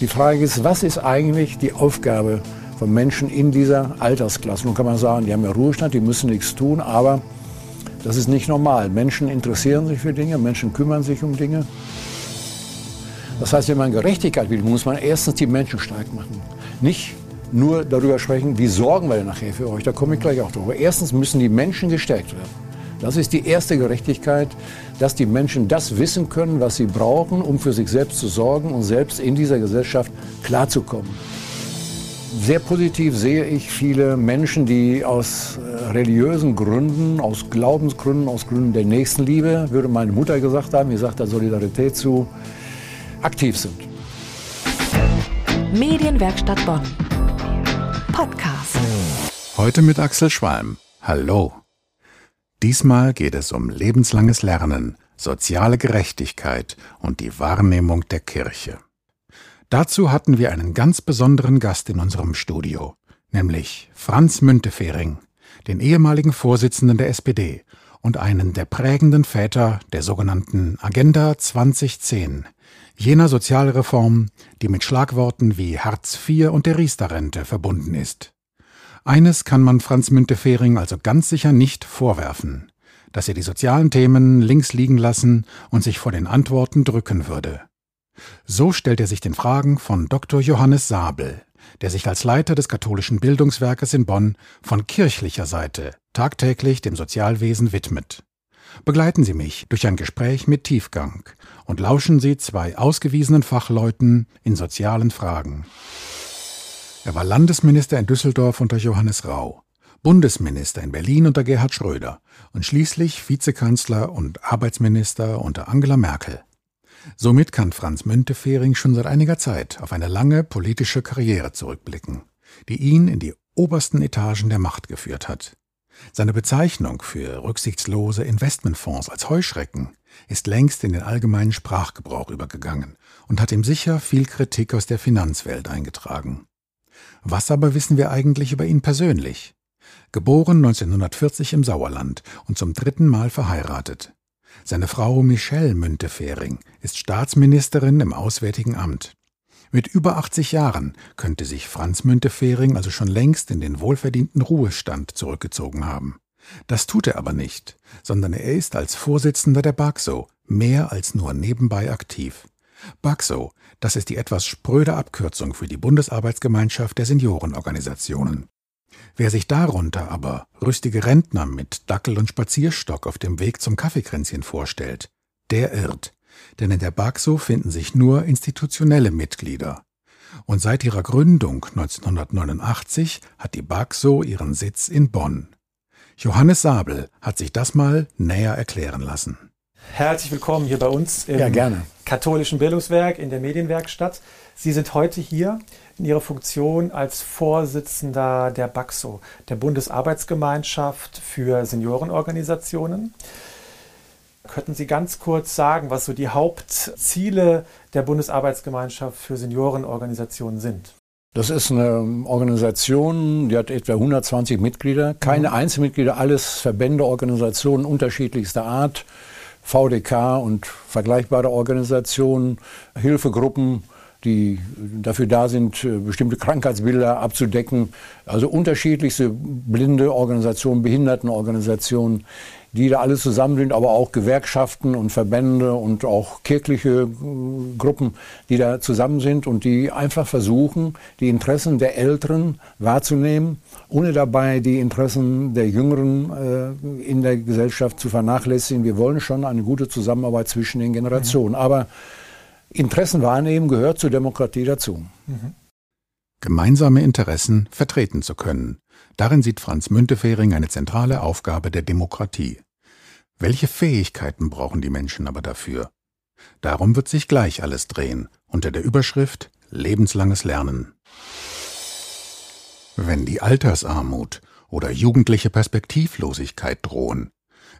Die Frage ist, was ist eigentlich die Aufgabe von Menschen in dieser Altersklasse? Nun kann man sagen, die haben ja Ruhestand, die müssen nichts tun, aber das ist nicht normal. Menschen interessieren sich für Dinge, Menschen kümmern sich um Dinge. Das heißt, wenn man Gerechtigkeit will, muss man erstens die Menschen stark machen. Nicht nur darüber sprechen, wie sorgen wir denn nachher für euch. Da komme ich gleich auch drüber. Erstens müssen die Menschen gestärkt werden. Das ist die erste Gerechtigkeit, dass die Menschen das wissen können, was sie brauchen, um für sich selbst zu sorgen und selbst in dieser Gesellschaft klarzukommen. Sehr positiv sehe ich viele Menschen, die aus äh, religiösen Gründen, aus Glaubensgründen, aus Gründen der Nächstenliebe, würde meine Mutter gesagt haben, ihr sagt der Solidarität zu, aktiv sind. Medienwerkstatt Bonn. Podcast. Heute mit Axel Schwalm. Hallo. Diesmal geht es um lebenslanges Lernen, soziale Gerechtigkeit und die Wahrnehmung der Kirche. Dazu hatten wir einen ganz besonderen Gast in unserem Studio, nämlich Franz Müntefering, den ehemaligen Vorsitzenden der SPD und einen der prägenden Väter der sogenannten Agenda 2010, jener Sozialreform, die mit Schlagworten wie Hartz IV und der Riester-Rente verbunden ist. Eines kann man Franz Müntefering also ganz sicher nicht vorwerfen, dass er die sozialen Themen links liegen lassen und sich vor den Antworten drücken würde. So stellt er sich den Fragen von Dr. Johannes Sabel, der sich als Leiter des katholischen Bildungswerkes in Bonn von kirchlicher Seite tagtäglich dem Sozialwesen widmet. Begleiten Sie mich durch ein Gespräch mit Tiefgang und lauschen Sie zwei ausgewiesenen Fachleuten in sozialen Fragen. Er war Landesminister in Düsseldorf unter Johannes Rau, Bundesminister in Berlin unter Gerhard Schröder und schließlich Vizekanzler und Arbeitsminister unter Angela Merkel. Somit kann Franz Müntefering schon seit einiger Zeit auf eine lange politische Karriere zurückblicken, die ihn in die obersten Etagen der Macht geführt hat. Seine Bezeichnung für rücksichtslose Investmentfonds als Heuschrecken ist längst in den allgemeinen Sprachgebrauch übergegangen und hat ihm sicher viel Kritik aus der Finanzwelt eingetragen. Was aber wissen wir eigentlich über ihn persönlich? Geboren 1940 im Sauerland und zum dritten Mal verheiratet. Seine Frau Michelle Müntefering ist Staatsministerin im Auswärtigen Amt. Mit über 80 Jahren könnte sich Franz Müntefering also schon längst in den wohlverdienten Ruhestand zurückgezogen haben. Das tut er aber nicht, sondern er ist als Vorsitzender der BAXO mehr als nur nebenbei aktiv. BAXO, das ist die etwas spröde Abkürzung für die Bundesarbeitsgemeinschaft der Seniorenorganisationen. Wer sich darunter aber rüstige Rentner mit Dackel und Spazierstock auf dem Weg zum Kaffeekränzchen vorstellt, der irrt, denn in der BAXO finden sich nur institutionelle Mitglieder. Und seit ihrer Gründung 1989 hat die BAXO ihren Sitz in Bonn. Johannes Sabel hat sich das mal näher erklären lassen. Herzlich willkommen hier bei uns im Ja, katholischen Bildungswerk in der Medienwerkstatt. Sie sind heute hier in Ihrer Funktion als Vorsitzender der BAXO, der Bundesarbeitsgemeinschaft für Seniorenorganisationen. Könnten Sie ganz kurz sagen, was so die Hauptziele der Bundesarbeitsgemeinschaft für Seniorenorganisationen sind? Das ist eine Organisation, die hat etwa 120 Mitglieder, keine Mhm. Einzelmitglieder, alles Verbände, Organisationen unterschiedlichster Art, VDK und vergleichbare Organisationen, Hilfegruppen, die dafür da sind, äh, bestimmte Krankheitsbilder abzudecken. Also unterschiedlichste blinde Organisationen, Behindertenorganisationen, die da alle zusammen sind, aber auch Gewerkschaften und Verbände und auch kirchliche äh, Gruppen, die da zusammen sind und die einfach versuchen, die Interessen der Älteren wahrzunehmen, ohne dabei die Interessen der Jüngeren äh, in der Gesellschaft zu vernachlässigen. Wir wollen schon eine gute Zusammenarbeit zwischen den Generationen. Aber Interessen wahrnehmen gehört zur Demokratie dazu. Gemeinsame Interessen vertreten zu können. Darin sieht Franz Müntefering eine zentrale Aufgabe der Demokratie. Welche Fähigkeiten brauchen die Menschen aber dafür? Darum wird sich gleich alles drehen, unter der Überschrift Lebenslanges Lernen. Wenn die Altersarmut oder jugendliche Perspektivlosigkeit drohen,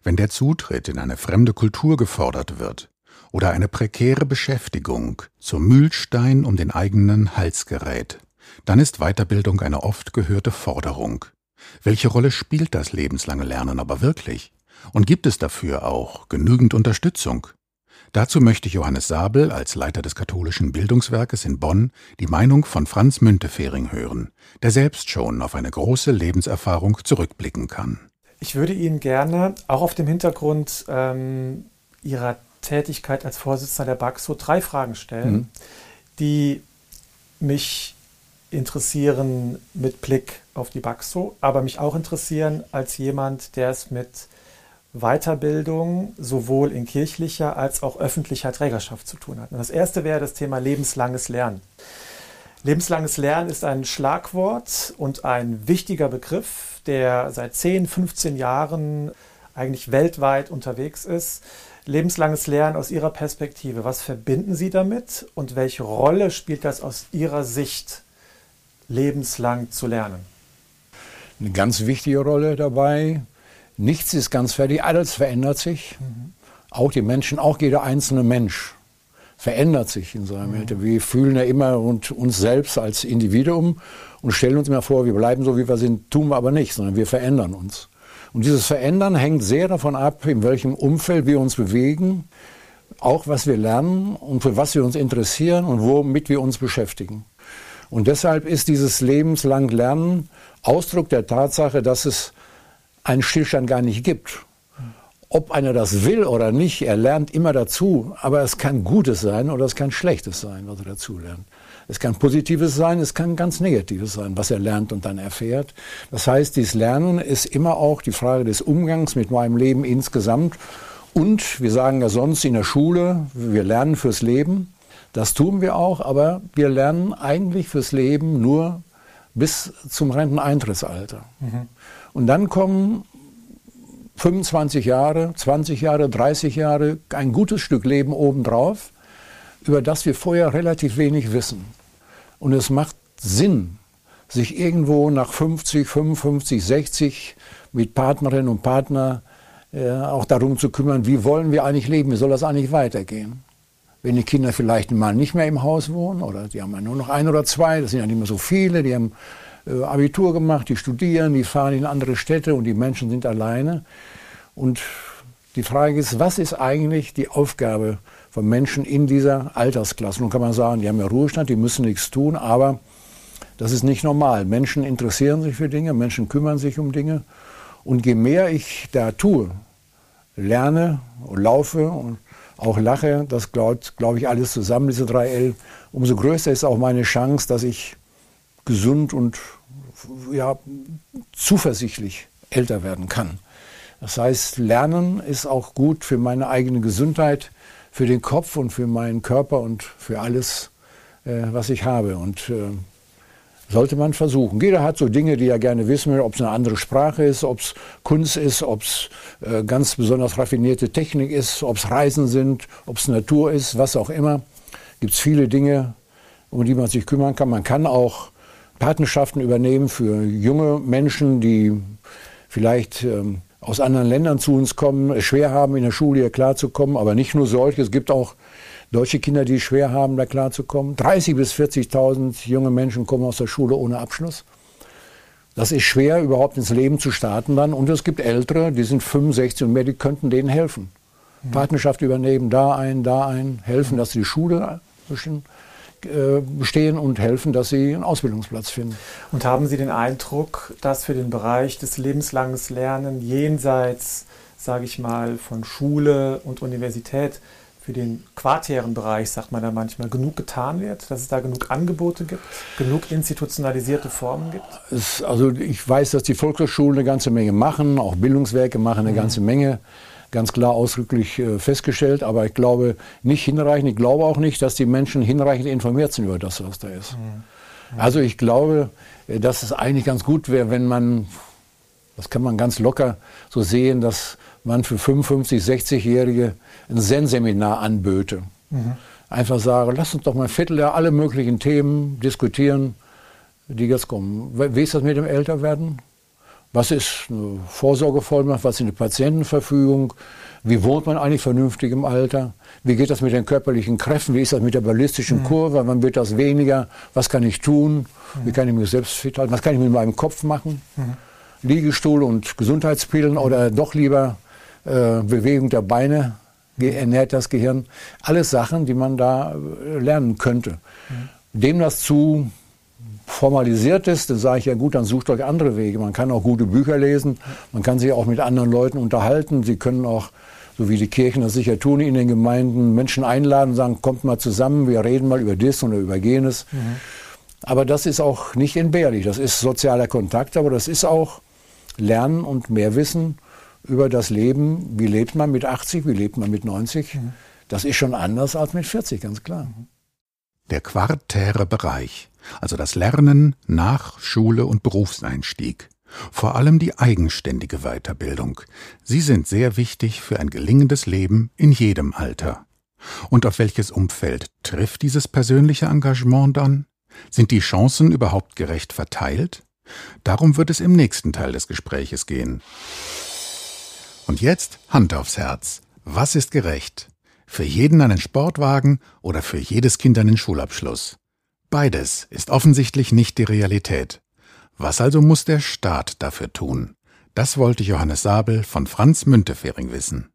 wenn der Zutritt in eine fremde Kultur gefordert wird oder eine prekäre Beschäftigung zum Mühlstein um den eigenen Hals gerät, dann ist Weiterbildung eine oft gehörte Forderung. Welche Rolle spielt das lebenslange Lernen aber wirklich? Und gibt es dafür auch genügend Unterstützung? Dazu möchte Johannes Sabel als Leiter des katholischen Bildungswerkes in Bonn die Meinung von Franz Müntefering hören, der selbst schon auf eine große Lebenserfahrung zurückblicken kann. Ich würde Ihnen gerne auch auf dem Hintergrund ähm, Ihrer Tätigkeit als Vorsitzender der BAXO drei Fragen stellen, mhm. die mich interessieren mit Blick auf die BAXO, aber mich auch interessieren als jemand, der es mit Weiterbildung sowohl in kirchlicher als auch öffentlicher Trägerschaft zu tun hat. Und das erste wäre das Thema lebenslanges Lernen. Lebenslanges Lernen ist ein Schlagwort und ein wichtiger Begriff, der seit 10, 15 Jahren eigentlich weltweit unterwegs ist. Lebenslanges Lernen aus Ihrer Perspektive, was verbinden Sie damit und welche Rolle spielt das aus Ihrer Sicht, lebenslang zu lernen? Eine ganz wichtige Rolle dabei. Nichts ist ganz fertig, alles verändert sich. Mhm. Auch die Menschen, auch jeder einzelne Mensch verändert sich in seinem mhm. Alter. Wir fühlen ja immer und uns selbst als Individuum und stellen uns immer vor, wir bleiben so, wie wir sind, tun wir aber nicht, sondern wir verändern uns. Und dieses Verändern hängt sehr davon ab, in welchem Umfeld wir uns bewegen, auch was wir lernen und für was wir uns interessieren und womit wir uns beschäftigen. Und deshalb ist dieses lebenslang Lernen Ausdruck der Tatsache, dass es einen Stillstand gar nicht gibt. Ob einer das will oder nicht, er lernt immer dazu, aber es kann Gutes sein oder es kann Schlechtes sein, was er dazu lernt. Es kann Positives sein, es kann ganz Negatives sein, was er lernt und dann erfährt. Das heißt, dieses Lernen ist immer auch die Frage des Umgangs mit meinem Leben insgesamt. Und wir sagen ja sonst in der Schule, wir lernen fürs Leben. Das tun wir auch, aber wir lernen eigentlich fürs Leben nur bis zum Renteneintrittsalter. Mhm. Und dann kommen 25 Jahre, 20 Jahre, 30 Jahre, ein gutes Stück Leben obendrauf über das wir vorher relativ wenig wissen. Und es macht Sinn, sich irgendwo nach 50, 55, 60 mit Partnerinnen und Partnern äh, auch darum zu kümmern, wie wollen wir eigentlich leben, wie soll das eigentlich weitergehen. Wenn die Kinder vielleicht mal nicht mehr im Haus wohnen oder die haben ja nur noch ein oder zwei, das sind ja nicht mehr so viele, die haben äh, Abitur gemacht, die studieren, die fahren in andere Städte und die Menschen sind alleine. Und die Frage ist, was ist eigentlich die Aufgabe von Menschen in dieser Altersklasse. Nun kann man sagen, die haben ja Ruhestand, die müssen nichts tun, aber das ist nicht normal. Menschen interessieren sich für Dinge, Menschen kümmern sich um Dinge. Und je mehr ich da tue, lerne und laufe und auch lache, das glaubt, glaube ich, alles zusammen, diese drei L, umso größer ist auch meine Chance, dass ich gesund und ja, zuversichtlich älter werden kann. Das heißt, Lernen ist auch gut für meine eigene Gesundheit, für den Kopf und für meinen Körper und für alles, äh, was ich habe. Und äh, sollte man versuchen. Jeder hat so Dinge, die er gerne wissen will, ob es eine andere Sprache ist, ob es Kunst ist, ob es äh, ganz besonders raffinierte Technik ist, ob es Reisen sind, ob es Natur ist, was auch immer. Gibt es viele Dinge, um die man sich kümmern kann. Man kann auch Patenschaften übernehmen für junge Menschen, die vielleicht ähm, aus anderen Ländern zu uns kommen, es schwer haben, in der Schule hier klarzukommen, aber nicht nur solche, es gibt auch deutsche Kinder, die es schwer haben, da klarzukommen. 30.000 bis 40.000 junge Menschen kommen aus der Schule ohne Abschluss. Das ist schwer, überhaupt ins Leben zu starten dann. Und es gibt Ältere, die sind 65 und mehr, die könnten denen helfen. Mhm. Partnerschaft übernehmen, da ein, da ein, helfen, dass sie die Schule bisschen äh, bestehen und helfen, dass sie einen Ausbildungsplatz finden. Und haben Sie den Eindruck, dass für den Bereich des lebenslangen Lernen jenseits, sage ich mal, von Schule und Universität für den quartären Bereich, sagt man da manchmal, genug getan wird, dass es da genug Angebote gibt, genug institutionalisierte Formen gibt? Es, also ich weiß, dass die Volkshochschulen eine ganze Menge machen, auch Bildungswerke machen eine mhm. ganze Menge ganz klar ausdrücklich äh, festgestellt, aber ich glaube nicht hinreichend. Ich glaube auch nicht, dass die Menschen hinreichend informiert sind über das, was da ist. Mhm. Also ich glaube, äh, dass es eigentlich ganz gut wäre, wenn man, das kann man ganz locker so sehen, dass man für 55, 60-Jährige ein Zen-Seminar anböte. Mhm. Einfach sagen, lass uns doch mal ein Vierteljahr alle möglichen Themen diskutieren, die jetzt kommen. Wie ist das mit dem Älterwerden? Was ist eine Vorsorgevollmacht? Was ist eine Patientenverfügung? Wie wohnt man eigentlich vernünftig im Alter? Wie geht das mit den körperlichen Kräften? Wie ist das mit der ballistischen mhm. Kurve? Wann wird das weniger? Was kann ich tun? Mhm. Wie kann ich mich selbst fit halten? Was kann ich mit meinem Kopf machen? Mhm. Liegestuhl und Gesundheitspillen oder doch lieber äh, Bewegung der Beine ernährt das Gehirn. Alles Sachen, die man da äh, lernen könnte. Mhm. Dem das zu formalisiert ist, dann sage ich ja gut, dann sucht euch andere Wege. Man kann auch gute Bücher lesen, man kann sich auch mit anderen Leuten unterhalten. Sie können auch, so wie die Kirchen das sicher tun, in den Gemeinden Menschen einladen und sagen, kommt mal zusammen, wir reden mal über das oder über jenes. Mhm. Aber das ist auch nicht entbehrlich. Das ist sozialer Kontakt, aber das ist auch Lernen und mehr Wissen über das Leben. Wie lebt man mit 80, wie lebt man mit 90? Mhm. Das ist schon anders als mit 40, ganz klar. Der quartäre Bereich, also das Lernen nach Schule und Berufseinstieg. Vor allem die eigenständige Weiterbildung. Sie sind sehr wichtig für ein gelingendes Leben in jedem Alter. Und auf welches Umfeld trifft dieses persönliche Engagement dann? Sind die Chancen überhaupt gerecht verteilt? Darum wird es im nächsten Teil des Gespräches gehen. Und jetzt Hand aufs Herz. Was ist gerecht? Für jeden einen Sportwagen oder für jedes Kind einen Schulabschluss? Beides ist offensichtlich nicht die Realität. Was also muss der Staat dafür tun? Das wollte Johannes Sabel von Franz Müntefering wissen.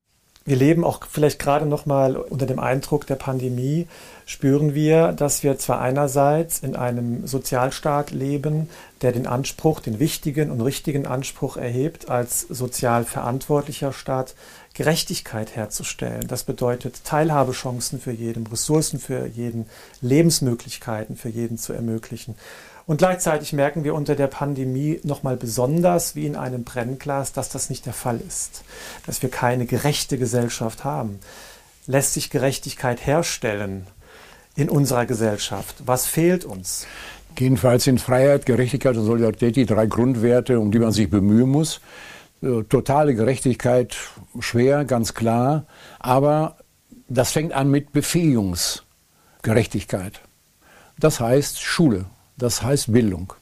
Wir leben auch vielleicht gerade noch mal unter dem Eindruck der Pandemie, spüren wir, dass wir zwar einerseits in einem Sozialstaat leben, der den Anspruch, den wichtigen und richtigen Anspruch erhebt, als sozial verantwortlicher Staat Gerechtigkeit herzustellen. Das bedeutet Teilhabechancen für jeden, Ressourcen für jeden, Lebensmöglichkeiten für jeden zu ermöglichen. Und gleichzeitig merken wir unter der Pandemie nochmal besonders wie in einem Brennglas, dass das nicht der Fall ist, dass wir keine gerechte Gesellschaft haben. Lässt sich Gerechtigkeit herstellen in unserer Gesellschaft? Was fehlt uns? Jedenfalls sind Freiheit, Gerechtigkeit und Solidarität die drei Grundwerte, um die man sich bemühen muss. Äh, totale Gerechtigkeit schwer, ganz klar, aber das fängt an mit Befähigungsgerechtigkeit. Das heißt Schule, das heißt Bildung.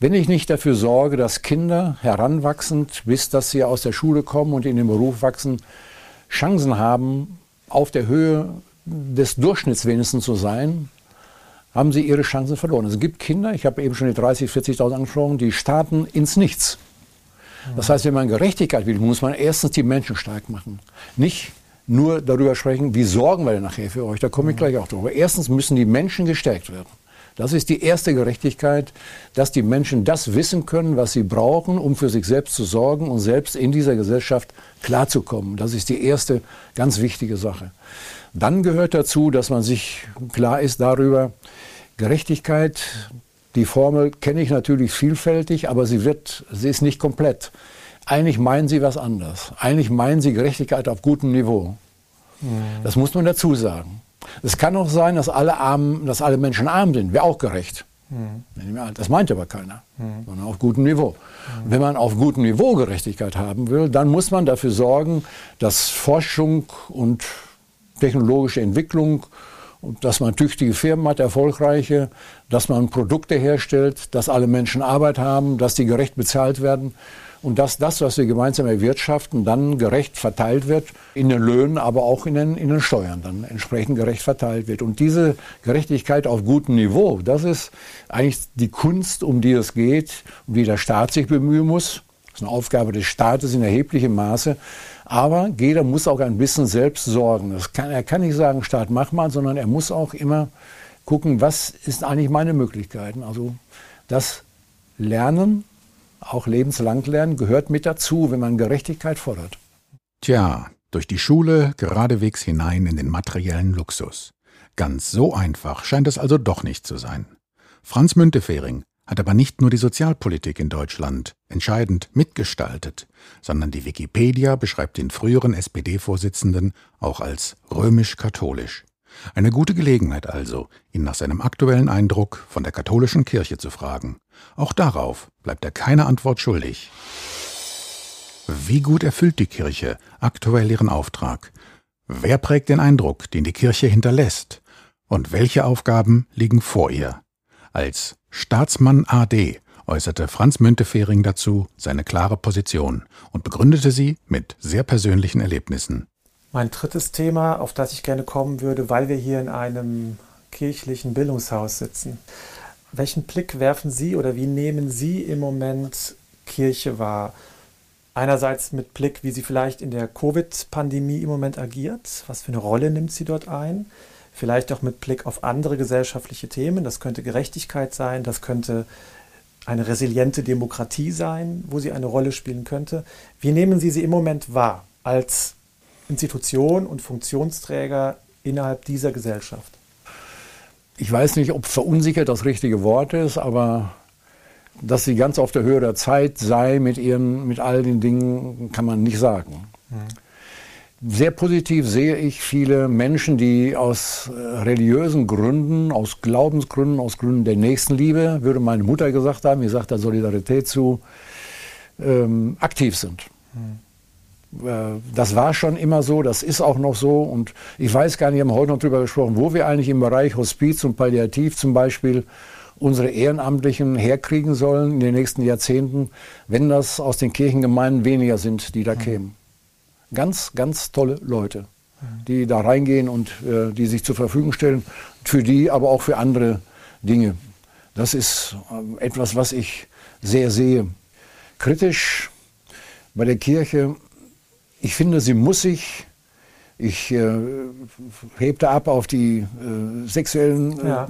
Wenn ich nicht dafür sorge, dass Kinder heranwachsend, bis dass sie aus der Schule kommen und in den Beruf wachsen, Chancen haben, auf der Höhe des Durchschnitts wenigstens zu sein, haben sie ihre Chancen verloren. Es gibt Kinder, ich habe eben schon die 30.000, 40.000 angesprochen, die starten ins Nichts. Das heißt, wenn man Gerechtigkeit will, muss man erstens die Menschen stark machen. Nicht nur darüber sprechen, wie sorgen wir denn nachher für euch, da komme ich gleich auch drüber. Erstens müssen die Menschen gestärkt werden. Das ist die erste Gerechtigkeit, dass die Menschen das wissen können, was sie brauchen, um für sich selbst zu sorgen und selbst in dieser Gesellschaft klarzukommen. Das ist die erste ganz wichtige Sache. Dann gehört dazu, dass man sich klar ist darüber, Gerechtigkeit, die Formel kenne ich natürlich vielfältig, aber sie wird, sie ist nicht komplett. Eigentlich meinen sie was anderes. Eigentlich meinen sie Gerechtigkeit auf gutem Niveau. Mhm. Das muss man dazu sagen. Es kann auch sein, dass alle, arm, dass alle Menschen arm sind. Wäre auch gerecht. Mhm. Das meint aber keiner, mhm. sondern auf gutem Niveau. Mhm. Wenn man auf gutem Niveau Gerechtigkeit haben will, dann muss man dafür sorgen, dass Forschung und technologische Entwicklung dass man tüchtige Firmen hat, erfolgreiche, dass man Produkte herstellt, dass alle Menschen Arbeit haben, dass die gerecht bezahlt werden und dass das, was wir gemeinsam erwirtschaften, dann gerecht verteilt wird, in den Löhnen, aber auch in den, in den Steuern dann entsprechend gerecht verteilt wird. Und diese Gerechtigkeit auf gutem Niveau, das ist eigentlich die Kunst, um die es geht, um die der Staat sich bemühen muss. Das ist eine Aufgabe des Staates in erheblichem Maße. Aber jeder muss auch ein bisschen selbst sorgen. Kann, er kann nicht sagen, Staat, mach mal, sondern er muss auch immer gucken, was ist eigentlich meine Möglichkeiten. Also das Lernen auch lebenslang lernen, gehört mit dazu, wenn man Gerechtigkeit fordert. Tja, durch die Schule geradewegs hinein in den materiellen Luxus. Ganz so einfach scheint es also doch nicht zu sein. Franz Müntefering hat aber nicht nur die Sozialpolitik in Deutschland entscheidend mitgestaltet, sondern die Wikipedia beschreibt den früheren SPD-Vorsitzenden auch als römisch-katholisch. Eine gute Gelegenheit also, ihn nach seinem aktuellen Eindruck von der katholischen Kirche zu fragen. Auch darauf bleibt er keine Antwort schuldig. Wie gut erfüllt die Kirche aktuell ihren Auftrag? Wer prägt den Eindruck, den die Kirche hinterlässt? Und welche Aufgaben liegen vor ihr? Als Staatsmann AD äußerte Franz Müntefering dazu seine klare Position und begründete sie mit sehr persönlichen Erlebnissen. Mein drittes Thema, auf das ich gerne kommen würde, weil wir hier in einem kirchlichen Bildungshaus sitzen. Welchen Blick werfen Sie oder wie nehmen Sie im Moment Kirche wahr? Einerseits mit Blick, wie sie vielleicht in der Covid-Pandemie im Moment agiert, was für eine Rolle nimmt sie dort ein, vielleicht auch mit Blick auf andere gesellschaftliche Themen, das könnte Gerechtigkeit sein, das könnte eine resiliente Demokratie sein, wo sie eine Rolle spielen könnte. Wie nehmen Sie sie im Moment wahr als Institution und Funktionsträger innerhalb dieser Gesellschaft? Ich weiß nicht, ob verunsichert das richtige Wort ist, aber dass sie ganz auf der Höhe der Zeit sei mit ihren, mit all den Dingen, kann man nicht sagen. Mhm. Sehr positiv sehe ich viele Menschen, die aus äh, religiösen Gründen, aus Glaubensgründen, aus Gründen der Nächstenliebe, würde meine Mutter gesagt haben, ich sagt der Solidarität zu, ähm, aktiv sind. Mhm. Äh, das war schon immer so, das ist auch noch so. Und ich weiß gar nicht, wir haben heute noch darüber gesprochen, wo wir eigentlich im Bereich Hospiz und Palliativ zum Beispiel unsere Ehrenamtlichen herkriegen sollen in den nächsten Jahrzehnten, wenn das aus den Kirchengemeinden weniger sind, die da mhm. kämen. Ganz, ganz tolle Leute, die da reingehen und äh, die sich zur Verfügung stellen, für die, aber auch für andere Dinge. Das ist äh, etwas, was ich sehr sehe. Kritisch bei der Kirche, ich finde, sie muss sich ich äh, hebte ab auf die äh, sexuellen äh, ja.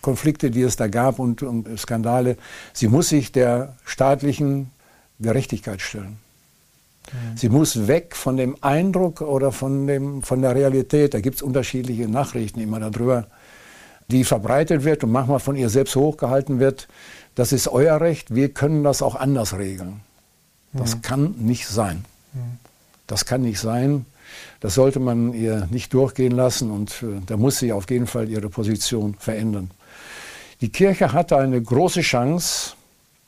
Konflikte, die es da gab und, und Skandale. Sie muss sich der staatlichen Gerechtigkeit stellen. Mhm. Sie muss weg von dem Eindruck oder von, dem, von der Realität. Da gibt es unterschiedliche Nachrichten immer darüber, die verbreitet wird und manchmal von ihr selbst hochgehalten wird. Das ist euer Recht, wir können das auch anders regeln. Das mhm. kann nicht sein. Mhm. Das kann nicht sein. Das sollte man ihr nicht durchgehen lassen und äh, da muss sie auf jeden Fall ihre Position verändern. Die Kirche hatte eine große Chance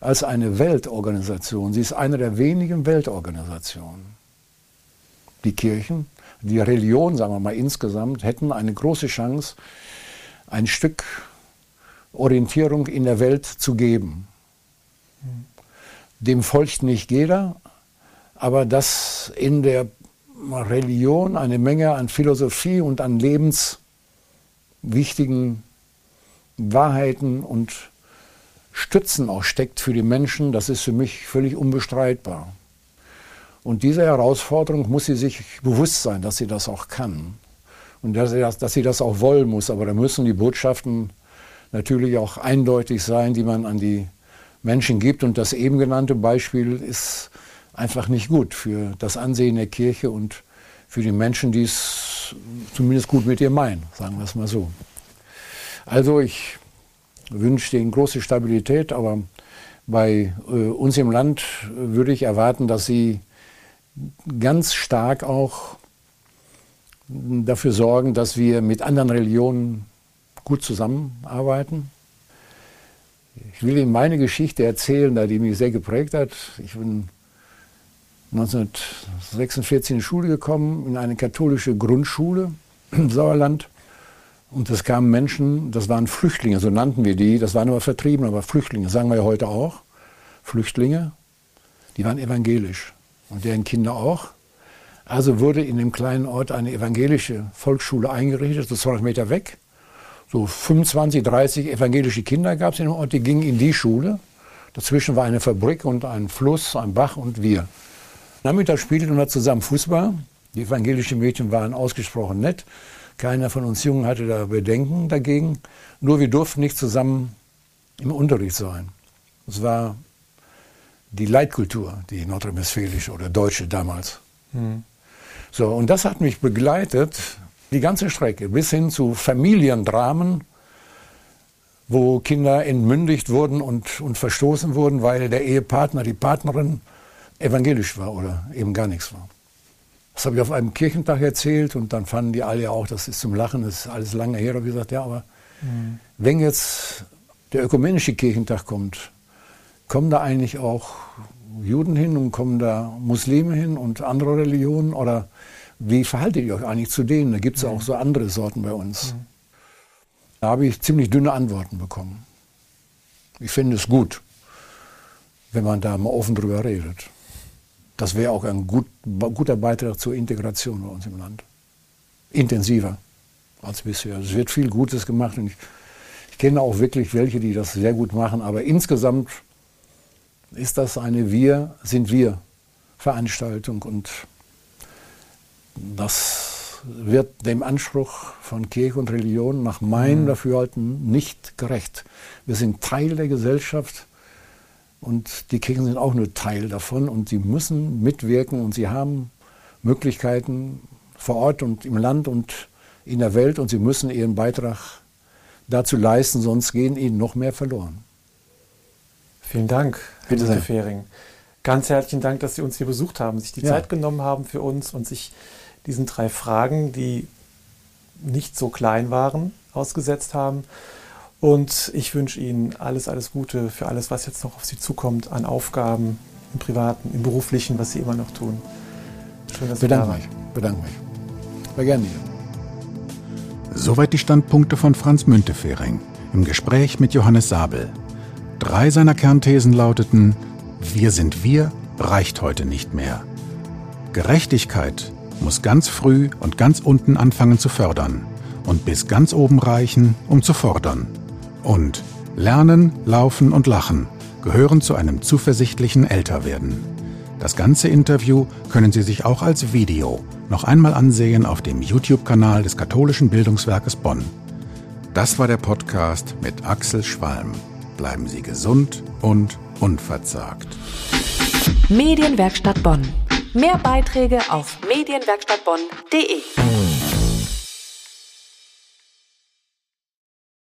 als eine Weltorganisation. Sie ist eine der wenigen Weltorganisationen. Die Kirchen, die Religion, sagen wir mal insgesamt, hätten eine große Chance, ein Stück Orientierung in der Welt zu geben. Dem folgt nicht jeder, aber dass in der Religion eine Menge an Philosophie und an lebenswichtigen Wahrheiten und Stützen auch steckt für die Menschen, das ist für mich völlig unbestreitbar. Und diese Herausforderung muss sie sich bewusst sein, dass sie das auch kann. Und dass sie das, dass sie das auch wollen muss. Aber da müssen die Botschaften natürlich auch eindeutig sein, die man an die Menschen gibt. Und das eben genannte Beispiel ist einfach nicht gut für das Ansehen der Kirche und für die Menschen, die es zumindest gut mit ihr meinen, sagen wir es mal so. Also ich wünsche Ihnen große Stabilität, aber bei äh, uns im Land würde ich erwarten, dass Sie ganz stark auch dafür sorgen, dass wir mit anderen Religionen gut zusammenarbeiten. Ich will Ihnen meine Geschichte erzählen, da die mich sehr geprägt hat. Ich bin 1946 in die Schule gekommen, in eine katholische Grundschule im Sauerland. Und es kamen Menschen, das waren Flüchtlinge, so nannten wir die, das waren aber Vertriebene, aber Flüchtlinge, sagen wir ja heute auch. Flüchtlinge, die waren evangelisch und deren Kinder auch. Also wurde in dem kleinen Ort eine evangelische Volksschule eingerichtet, so 200 Meter weg. So 25, 30 evangelische Kinder gab es in dem Ort, die gingen in die Schule. Dazwischen war eine Fabrik und ein Fluss, ein Bach und wir. Nachmittag spielten wir zusammen Fußball. Die evangelischen Mädchen waren ausgesprochen nett. Keiner von uns Jungen hatte da Bedenken dagegen. Nur wir durften nicht zusammen im Unterricht sein. Es war die Leitkultur, die nordrhein-westfälische oder deutsche damals. Mhm. So, und das hat mich begleitet, die ganze Strecke, bis hin zu Familiendramen, wo Kinder entmündigt wurden und, und verstoßen wurden, weil der Ehepartner, die Partnerin evangelisch war oder eben gar nichts war. Das habe ich auf einem Kirchentag erzählt und dann fanden die alle ja auch, das ist zum Lachen, das ist alles lange her. Da habe ich gesagt, ja, aber mhm. wenn jetzt der ökumenische Kirchentag kommt, kommen da eigentlich auch Juden hin und kommen da Muslime hin und andere Religionen oder wie verhaltet ihr euch eigentlich zu denen? Da gibt es mhm. auch so andere Sorten bei uns. Mhm. Da habe ich ziemlich dünne Antworten bekommen. Ich finde es gut, wenn man da mal offen drüber redet. Das wäre auch ein gut, guter Beitrag zur Integration bei uns im Land. Intensiver als bisher. Es wird viel Gutes gemacht und ich, ich kenne auch wirklich welche, die das sehr gut machen. Aber insgesamt ist das eine Wir sind wir Veranstaltung und das wird dem Anspruch von Kirche und Religion nach meinem mhm. Dafürhalten nicht gerecht. Wir sind Teil der Gesellschaft und die Kirchen sind auch nur Teil davon und sie müssen mitwirken und sie haben Möglichkeiten vor Ort und im Land und in der Welt und sie müssen ihren Beitrag dazu leisten, sonst gehen ihnen noch mehr verloren. Vielen Dank, Herr Bitte Fehring. Ganz herzlichen Dank, dass Sie uns hier besucht haben, sich die ja. Zeit genommen haben für uns und sich diesen drei Fragen, die nicht so klein waren, ausgesetzt haben. Und ich wünsche Ihnen alles, alles Gute für alles, was jetzt noch auf Sie zukommt, an Aufgaben im Privaten, im Beruflichen, was Sie immer noch tun. Schön, dass Sie bedanke da waren. mich. Bedanke mich. War gerne hier. Soweit die Standpunkte von Franz Müntefering im Gespräch mit Johannes Sabel. Drei seiner Kernthesen lauteten, wir sind wir reicht heute nicht mehr. Gerechtigkeit muss ganz früh und ganz unten anfangen zu fördern und bis ganz oben reichen, um zu fordern. Und Lernen, Laufen und Lachen gehören zu einem zuversichtlichen Älterwerden. Das ganze Interview können Sie sich auch als Video noch einmal ansehen auf dem YouTube-Kanal des Katholischen Bildungswerkes Bonn. Das war der Podcast mit Axel Schwalm. Bleiben Sie gesund und unverzagt. Medienwerkstatt Bonn. Mehr Beiträge auf medienwerkstattbonn.de.